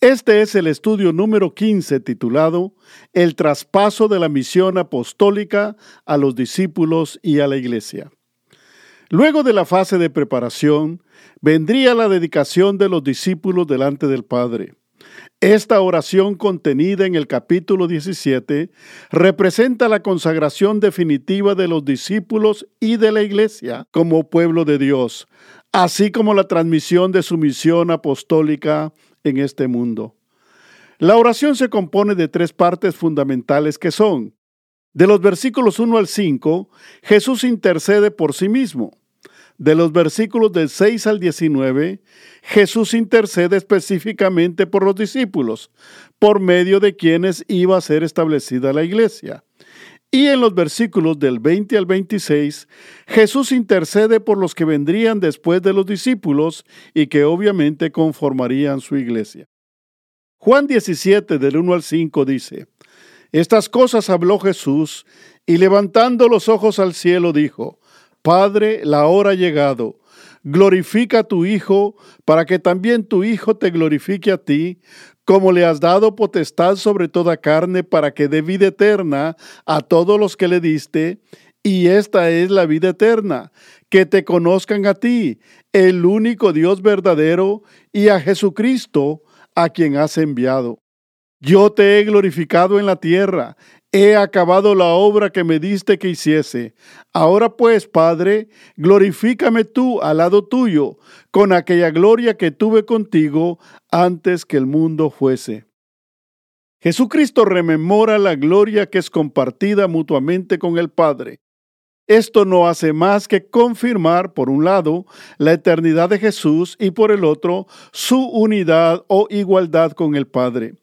Este es el estudio número 15 titulado El traspaso de la misión apostólica a los discípulos y a la iglesia. Luego de la fase de preparación, vendría la dedicación de los discípulos delante del Padre. Esta oración contenida en el capítulo 17 representa la consagración definitiva de los discípulos y de la iglesia como pueblo de Dios, así como la transmisión de su misión apostólica en este mundo. La oración se compone de tres partes fundamentales que son, de los versículos 1 al 5, Jesús intercede por sí mismo. De los versículos del 6 al 19, Jesús intercede específicamente por los discípulos, por medio de quienes iba a ser establecida la iglesia. Y en los versículos del 20 al 26, Jesús intercede por los que vendrían después de los discípulos y que obviamente conformarían su iglesia. Juan 17 del 1 al 5 dice, Estas cosas habló Jesús y levantando los ojos al cielo dijo, Padre, la hora ha llegado glorifica a tu Hijo, para que también tu Hijo te glorifique a ti, como le has dado potestad sobre toda carne, para que dé vida eterna a todos los que le diste. Y esta es la vida eterna, que te conozcan a ti, el único Dios verdadero, y a Jesucristo, a quien has enviado. Yo te he glorificado en la tierra, He acabado la obra que me diste que hiciese. Ahora pues, Padre, glorifícame tú al lado tuyo, con aquella gloria que tuve contigo antes que el mundo fuese. Jesucristo rememora la gloria que es compartida mutuamente con el Padre. Esto no hace más que confirmar, por un lado, la eternidad de Jesús y por el otro, su unidad o igualdad con el Padre.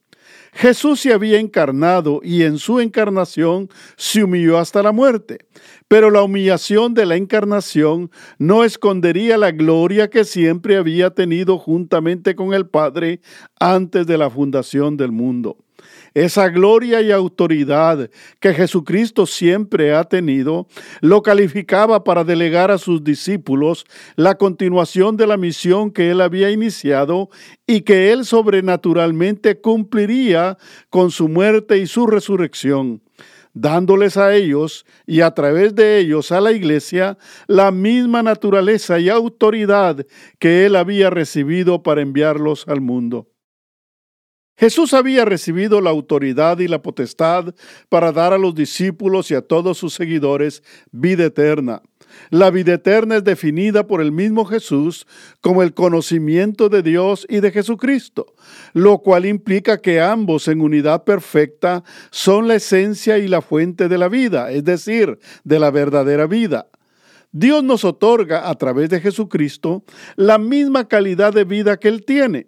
Jesús se había encarnado y en su encarnación se humilló hasta la muerte. Pero la humillación de la encarnación no escondería la gloria que siempre había tenido juntamente con el Padre antes de la fundación del mundo. Esa gloria y autoridad que Jesucristo siempre ha tenido, lo calificaba para delegar a sus discípulos la continuación de la misión que él había iniciado y que él sobrenaturalmente cumpliría con su muerte y su resurrección dándoles a ellos y a través de ellos a la iglesia la misma naturaleza y autoridad que él había recibido para enviarlos al mundo. Jesús había recibido la autoridad y la potestad para dar a los discípulos y a todos sus seguidores vida eterna. La vida eterna es definida por el mismo Jesús como el conocimiento de Dios y de Jesucristo, lo cual implica que ambos en unidad perfecta son la esencia y la fuente de la vida, es decir, de la verdadera vida. Dios nos otorga a través de Jesucristo la misma calidad de vida que Él tiene.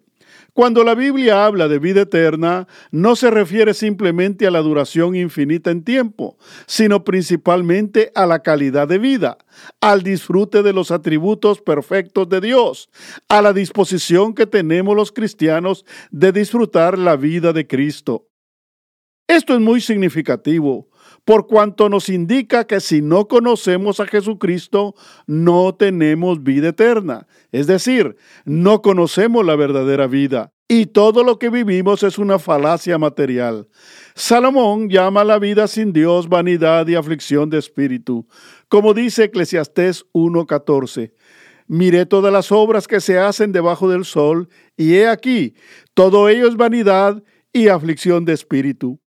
Cuando la Biblia habla de vida eterna, no se refiere simplemente a la duración infinita en tiempo, sino principalmente a la calidad de vida, al disfrute de los atributos perfectos de Dios, a la disposición que tenemos los cristianos de disfrutar la vida de Cristo. Esto es muy significativo, por cuanto nos indica que si no conocemos a Jesucristo, no tenemos vida eterna. Es decir, no conocemos la verdadera vida. Y todo lo que vivimos es una falacia material. Salomón llama la vida sin Dios vanidad y aflicción de espíritu, como dice Eclesiastés 1.14. Miré todas las obras que se hacen debajo del sol, y he aquí, todo ello es vanidad y aflicción de espíritu.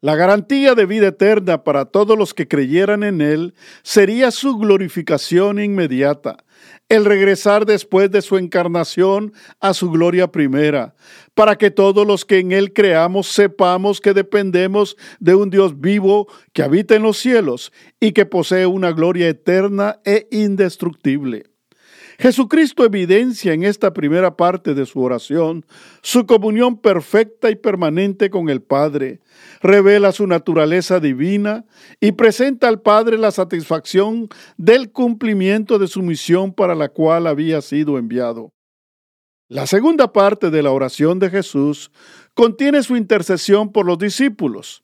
La garantía de vida eterna para todos los que creyeran en Él sería su glorificación inmediata, el regresar después de su encarnación a su gloria primera, para que todos los que en Él creamos sepamos que dependemos de un Dios vivo que habita en los cielos y que posee una gloria eterna e indestructible. Jesucristo evidencia en esta primera parte de su oración su comunión perfecta y permanente con el Padre, revela su naturaleza divina y presenta al Padre la satisfacción del cumplimiento de su misión para la cual había sido enviado. La segunda parte de la oración de Jesús contiene su intercesión por los discípulos.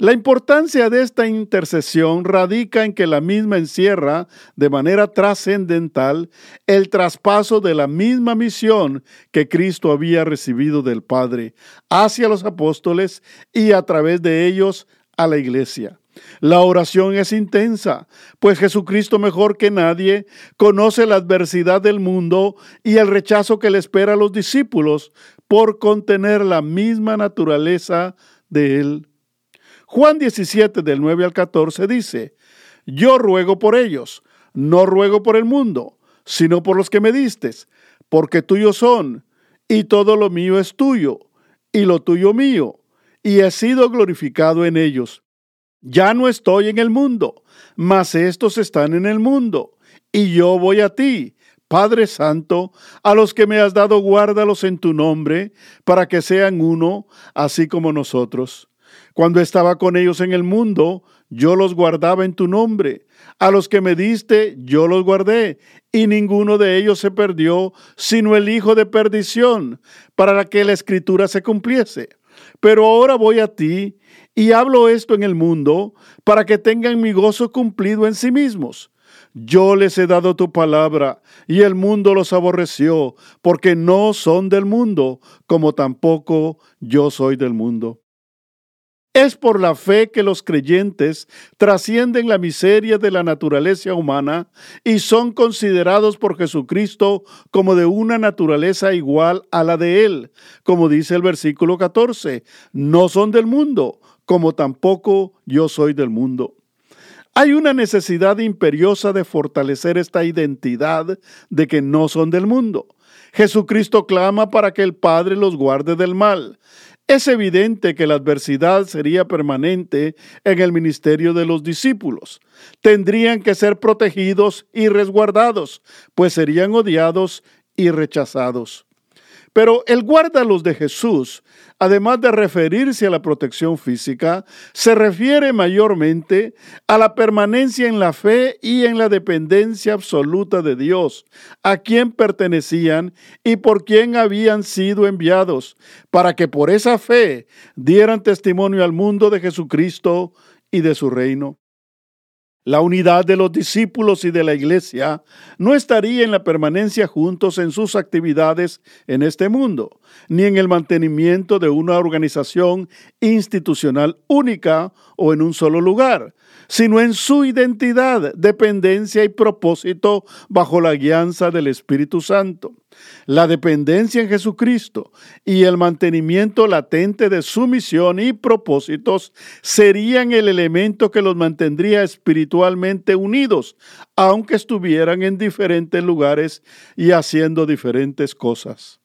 La importancia de esta intercesión radica en que la misma encierra de manera trascendental el traspaso de la misma misión que Cristo había recibido del Padre hacia los apóstoles y a través de ellos a la iglesia. La oración es intensa, pues Jesucristo mejor que nadie conoce la adversidad del mundo y el rechazo que le espera a los discípulos por contener la misma naturaleza de Él. Juan 17 del 9 al 14 dice, Yo ruego por ellos, no ruego por el mundo, sino por los que me distes, porque tuyos son, y todo lo mío es tuyo, y lo tuyo mío, y he sido glorificado en ellos. Ya no estoy en el mundo, mas estos están en el mundo, y yo voy a ti. Padre Santo, a los que me has dado, guárdalos en tu nombre, para que sean uno, así como nosotros. Cuando estaba con ellos en el mundo, yo los guardaba en tu nombre. A los que me diste, yo los guardé, y ninguno de ellos se perdió, sino el hijo de perdición, para que la escritura se cumpliese. Pero ahora voy a ti, y hablo esto en el mundo, para que tengan mi gozo cumplido en sí mismos. Yo les he dado tu palabra, y el mundo los aborreció, porque no son del mundo, como tampoco yo soy del mundo. Es por la fe que los creyentes trascienden la miseria de la naturaleza humana y son considerados por Jesucristo como de una naturaleza igual a la de Él, como dice el versículo 14, no son del mundo, como tampoco yo soy del mundo. Hay una necesidad imperiosa de fortalecer esta identidad de que no son del mundo. Jesucristo clama para que el Padre los guarde del mal. Es evidente que la adversidad sería permanente en el ministerio de los discípulos. Tendrían que ser protegidos y resguardados, pues serían odiados y rechazados. Pero el guárdalos de Jesús, además de referirse a la protección física, se refiere mayormente a la permanencia en la fe y en la dependencia absoluta de Dios, a quien pertenecían y por quien habían sido enviados, para que por esa fe dieran testimonio al mundo de Jesucristo y de su reino. La unidad de los discípulos y de la iglesia no estaría en la permanencia juntos en sus actividades en este mundo, ni en el mantenimiento de una organización institucional única o en un solo lugar, sino en su identidad, dependencia y propósito bajo la guianza del Espíritu Santo. La dependencia en Jesucristo y el mantenimiento latente de su misión y propósitos serían el elemento que los mantendría espiritualmente unidos, aunque estuvieran en diferentes lugares y haciendo diferentes cosas.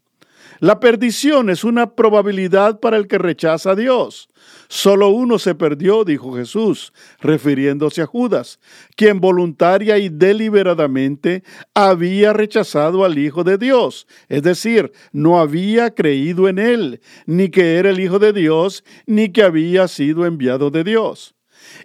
La perdición es una probabilidad para el que rechaza a Dios. Solo uno se perdió, dijo Jesús, refiriéndose a Judas, quien voluntaria y deliberadamente había rechazado al Hijo de Dios, es decir, no había creído en él, ni que era el Hijo de Dios, ni que había sido enviado de Dios.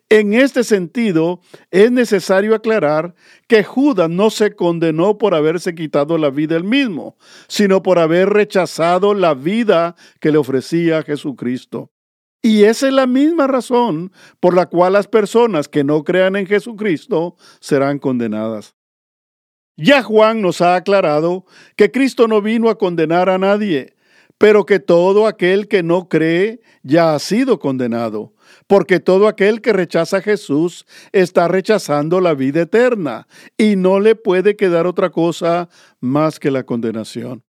En este sentido, es necesario aclarar que Judas no se condenó por haberse quitado la vida él mismo, sino por haber rechazado la vida que le ofrecía Jesucristo. Y esa es la misma razón por la cual las personas que no crean en Jesucristo serán condenadas. Ya Juan nos ha aclarado que Cristo no vino a condenar a nadie, pero que todo aquel que no cree ya ha sido condenado, porque todo aquel que rechaza a Jesús está rechazando la vida eterna y no le puede quedar otra cosa más que la condenación.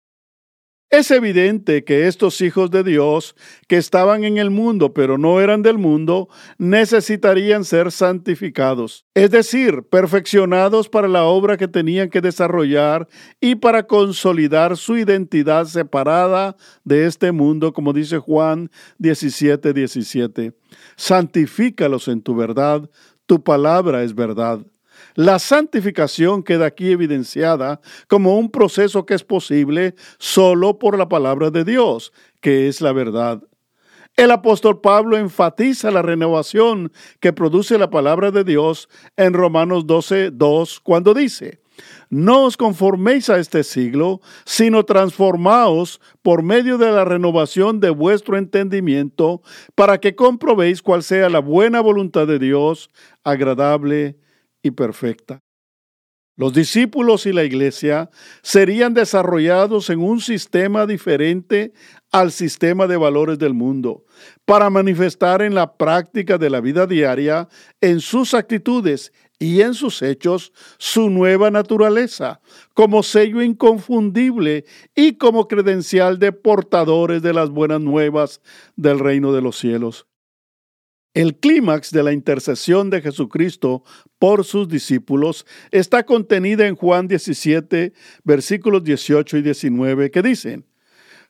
Es evidente que estos hijos de Dios, que estaban en el mundo pero no eran del mundo, necesitarían ser santificados, es decir, perfeccionados para la obra que tenían que desarrollar y para consolidar su identidad separada de este mundo, como dice Juan 17, 17. Santifícalos en tu verdad, tu palabra es verdad. La santificación queda aquí evidenciada como un proceso que es posible solo por la palabra de Dios, que es la verdad. El apóstol Pablo enfatiza la renovación que produce la palabra de Dios en Romanos 12, 2, cuando dice, no os conforméis a este siglo, sino transformaos por medio de la renovación de vuestro entendimiento, para que comprobéis cuál sea la buena voluntad de Dios, agradable y perfecta. Los discípulos y la iglesia serían desarrollados en un sistema diferente al sistema de valores del mundo, para manifestar en la práctica de la vida diaria, en sus actitudes y en sus hechos, su nueva naturaleza, como sello inconfundible y como credencial de portadores de las buenas nuevas del reino de los cielos. El clímax de la intercesión de Jesucristo por sus discípulos está contenida en Juan 17, versículos 18 y 19, que dicen,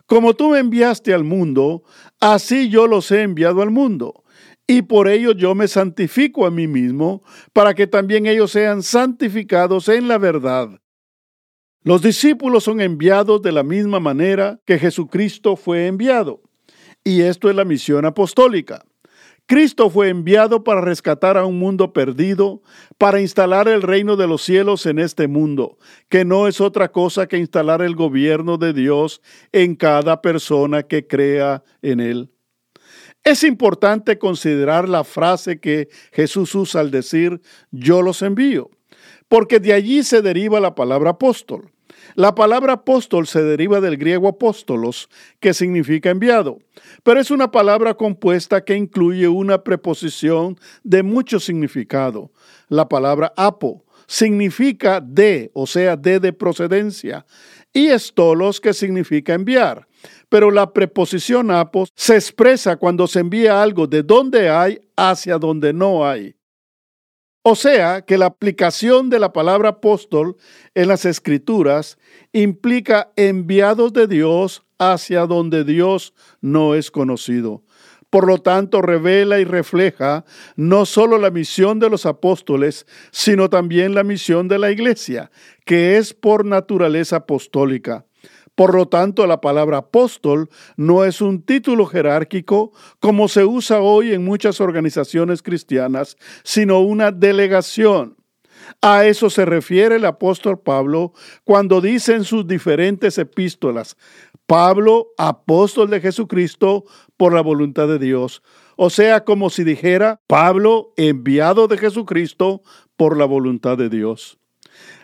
Como tú me enviaste al mundo, así yo los he enviado al mundo, y por ello yo me santifico a mí mismo, para que también ellos sean santificados en la verdad. Los discípulos son enviados de la misma manera que Jesucristo fue enviado, y esto es la misión apostólica. Cristo fue enviado para rescatar a un mundo perdido, para instalar el reino de los cielos en este mundo, que no es otra cosa que instalar el gobierno de Dios en cada persona que crea en él. Es importante considerar la frase que Jesús usa al decir yo los envío, porque de allí se deriva la palabra apóstol. La palabra apóstol se deriva del griego apóstolos, que significa enviado, pero es una palabra compuesta que incluye una preposición de mucho significado. La palabra apo significa de, o sea, de de procedencia, y estolos, que significa enviar. Pero la preposición apo se expresa cuando se envía algo de donde hay hacia donde no hay. O sea que la aplicación de la palabra apóstol en las escrituras implica enviados de Dios hacia donde Dios no es conocido. Por lo tanto, revela y refleja no solo la misión de los apóstoles, sino también la misión de la iglesia, que es por naturaleza apostólica. Por lo tanto, la palabra apóstol no es un título jerárquico como se usa hoy en muchas organizaciones cristianas, sino una delegación. A eso se refiere el apóstol Pablo cuando dice en sus diferentes epístolas, Pablo, apóstol de Jesucristo por la voluntad de Dios. O sea, como si dijera, Pablo, enviado de Jesucristo por la voluntad de Dios.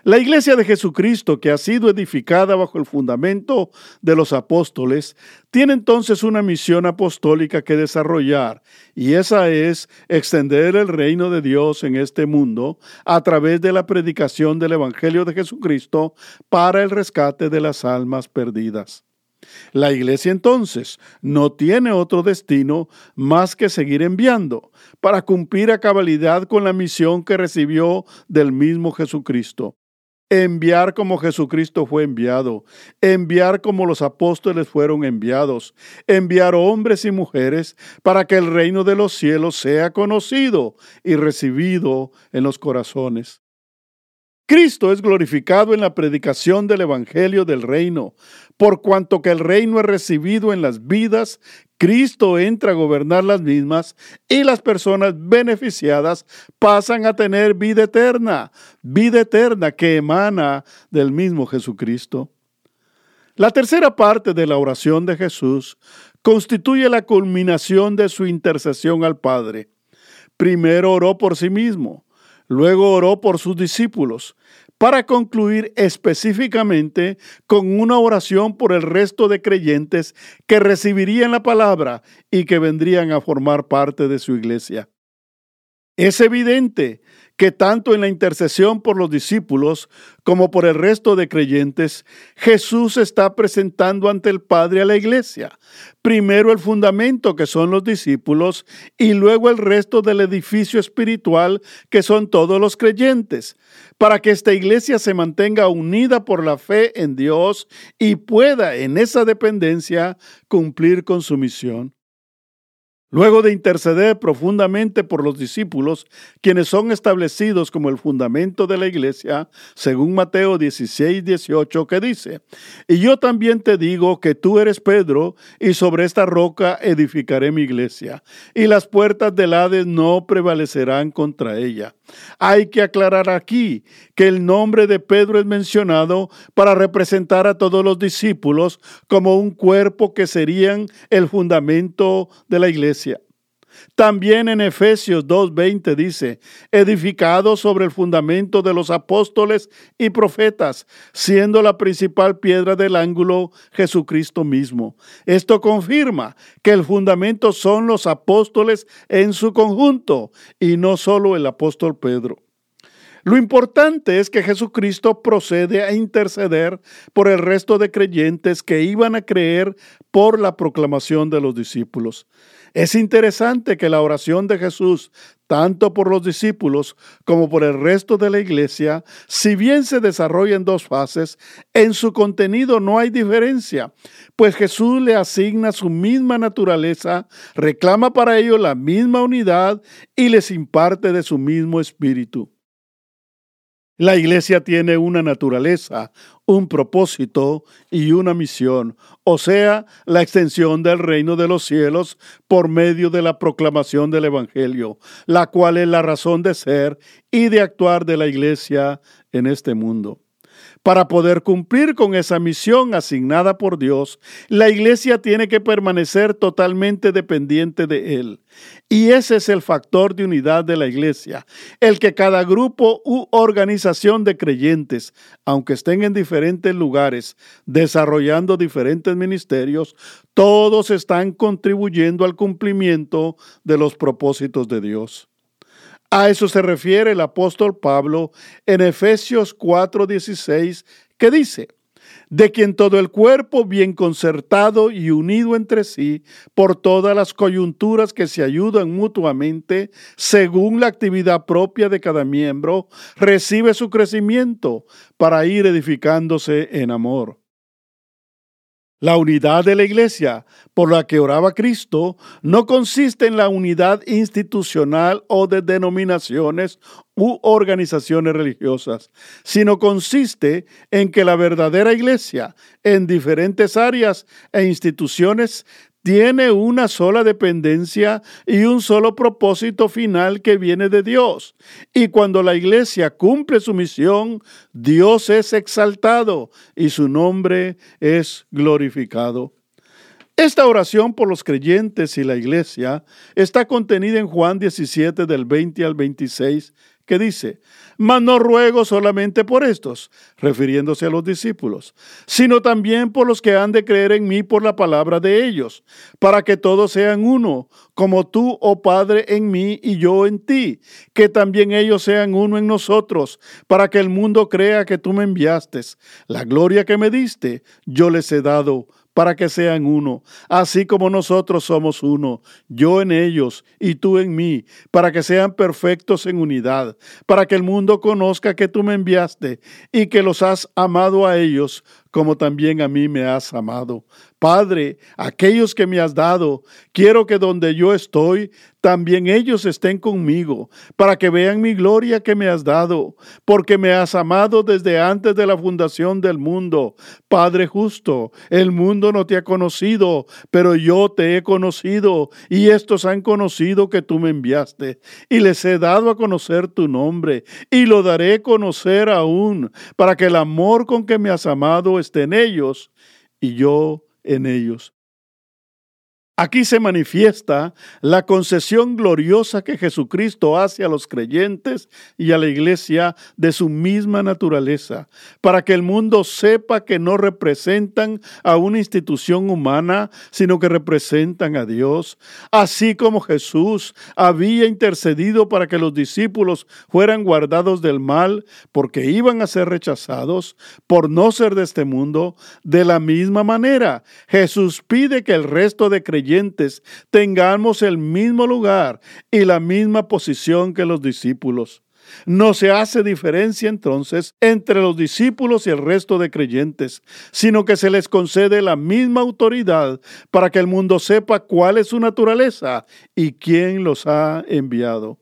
La iglesia de Jesucristo, que ha sido edificada bajo el fundamento de los apóstoles, tiene entonces una misión apostólica que desarrollar, y esa es extender el reino de Dios en este mundo a través de la predicación del Evangelio de Jesucristo para el rescate de las almas perdidas. La iglesia entonces no tiene otro destino más que seguir enviando para cumplir a cabalidad con la misión que recibió del mismo Jesucristo enviar como Jesucristo fue enviado, enviar como los apóstoles fueron enviados, enviar hombres y mujeres para que el reino de los cielos sea conocido y recibido en los corazones. Cristo es glorificado en la predicación del Evangelio del reino, por cuanto que el reino es recibido en las vidas, Cristo entra a gobernar las mismas y las personas beneficiadas pasan a tener vida eterna, vida eterna que emana del mismo Jesucristo. La tercera parte de la oración de Jesús constituye la culminación de su intercesión al Padre. Primero oró por sí mismo, luego oró por sus discípulos, para concluir específicamente con una oración por el resto de creyentes que recibirían la palabra y que vendrían a formar parte de su iglesia. Es evidente que tanto en la intercesión por los discípulos como por el resto de creyentes, Jesús está presentando ante el Padre a la iglesia. Primero el fundamento que son los discípulos y luego el resto del edificio espiritual que son todos los creyentes, para que esta iglesia se mantenga unida por la fe en Dios y pueda en esa dependencia cumplir con su misión. Luego de interceder profundamente por los discípulos, quienes son establecidos como el fundamento de la iglesia, según Mateo 16, 18, que dice, Y yo también te digo que tú eres Pedro, y sobre esta roca edificaré mi iglesia, y las puertas del Hades no prevalecerán contra ella. Hay que aclarar aquí que el nombre de Pedro es mencionado para representar a todos los discípulos como un cuerpo que serían el fundamento de la iglesia. También en Efesios 2.20 dice, edificado sobre el fundamento de los apóstoles y profetas, siendo la principal piedra del ángulo Jesucristo mismo. Esto confirma que el fundamento son los apóstoles en su conjunto y no solo el apóstol Pedro. Lo importante es que Jesucristo procede a interceder por el resto de creyentes que iban a creer por la proclamación de los discípulos. Es interesante que la oración de Jesús, tanto por los discípulos como por el resto de la iglesia, si bien se desarrolla en dos fases, en su contenido no hay diferencia, pues Jesús le asigna su misma naturaleza, reclama para ellos la misma unidad y les imparte de su mismo espíritu. La iglesia tiene una naturaleza, un propósito y una misión, o sea, la extensión del reino de los cielos por medio de la proclamación del Evangelio, la cual es la razón de ser y de actuar de la iglesia en este mundo. Para poder cumplir con esa misión asignada por Dios, la iglesia tiene que permanecer totalmente dependiente de Él. Y ese es el factor de unidad de la iglesia, el que cada grupo u organización de creyentes, aunque estén en diferentes lugares, desarrollando diferentes ministerios, todos están contribuyendo al cumplimiento de los propósitos de Dios. A eso se refiere el apóstol Pablo en Efesios 4:16, que dice, de quien todo el cuerpo bien concertado y unido entre sí por todas las coyunturas que se ayudan mutuamente según la actividad propia de cada miembro, recibe su crecimiento para ir edificándose en amor. La unidad de la iglesia por la que oraba Cristo no consiste en la unidad institucional o de denominaciones u organizaciones religiosas, sino consiste en que la verdadera iglesia en diferentes áreas e instituciones tiene una sola dependencia y un solo propósito final que viene de Dios. Y cuando la iglesia cumple su misión, Dios es exaltado y su nombre es glorificado. Esta oración por los creyentes y la iglesia está contenida en Juan 17 del 20 al 26 que dice, mas no ruego solamente por estos, refiriéndose a los discípulos, sino también por los que han de creer en mí por la palabra de ellos, para que todos sean uno, como tú, oh Padre, en mí y yo en ti, que también ellos sean uno en nosotros, para que el mundo crea que tú me enviaste. La gloria que me diste, yo les he dado para que sean uno, así como nosotros somos uno, yo en ellos y tú en mí, para que sean perfectos en unidad, para que el mundo conozca que tú me enviaste y que los has amado a ellos como también a mí me has amado. Padre, aquellos que me has dado, quiero que donde yo estoy, también ellos estén conmigo, para que vean mi gloria que me has dado, porque me has amado desde antes de la fundación del mundo. Padre justo, el mundo no te ha conocido, pero yo te he conocido, y estos han conocido que tú me enviaste, y les he dado a conocer tu nombre, y lo daré a conocer aún, para que el amor con que me has amado esté en ellos, y yo en ellos. Aquí se manifiesta la concesión gloriosa que Jesucristo hace a los creyentes y a la iglesia de su misma naturaleza, para que el mundo sepa que no representan a una institución humana, sino que representan a Dios, así como Jesús había intercedido para que los discípulos fueran guardados del mal, porque iban a ser rechazados por no ser de este mundo, de la misma manera Jesús pide que el resto de creyentes tengamos el mismo lugar y la misma posición que los discípulos. No se hace diferencia entonces entre los discípulos y el resto de creyentes, sino que se les concede la misma autoridad para que el mundo sepa cuál es su naturaleza y quién los ha enviado.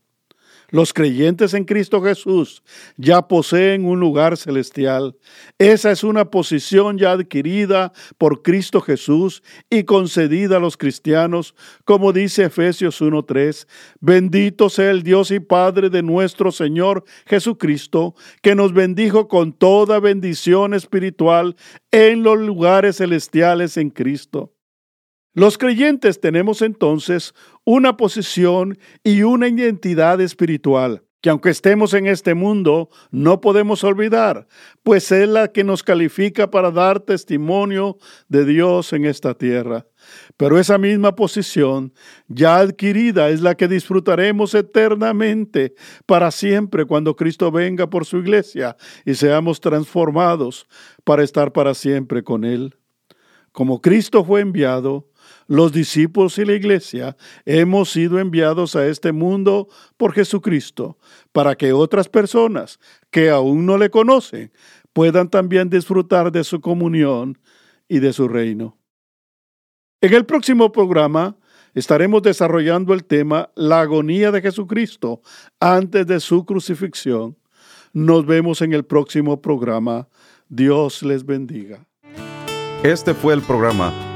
Los creyentes en Cristo Jesús ya poseen un lugar celestial. Esa es una posición ya adquirida por Cristo Jesús y concedida a los cristianos, como dice Efesios 1.3. Bendito sea el Dios y Padre de nuestro Señor Jesucristo, que nos bendijo con toda bendición espiritual en los lugares celestiales en Cristo. Los creyentes tenemos entonces una posición y una identidad espiritual que aunque estemos en este mundo, no podemos olvidar, pues es la que nos califica para dar testimonio de Dios en esta tierra. Pero esa misma posición ya adquirida es la que disfrutaremos eternamente para siempre cuando Cristo venga por su iglesia y seamos transformados para estar para siempre con Él. Como Cristo fue enviado, los discípulos y la iglesia hemos sido enviados a este mundo por Jesucristo para que otras personas que aún no le conocen puedan también disfrutar de su comunión y de su reino. En el próximo programa estaremos desarrollando el tema La agonía de Jesucristo antes de su crucifixión. Nos vemos en el próximo programa. Dios les bendiga. Este fue el programa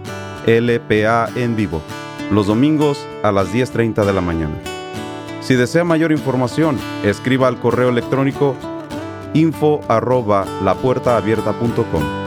LPA en vivo, los domingos a las 10.30 de la mañana. Si desea mayor información, escriba al correo electrónico info arroba lapuertaabierta.com.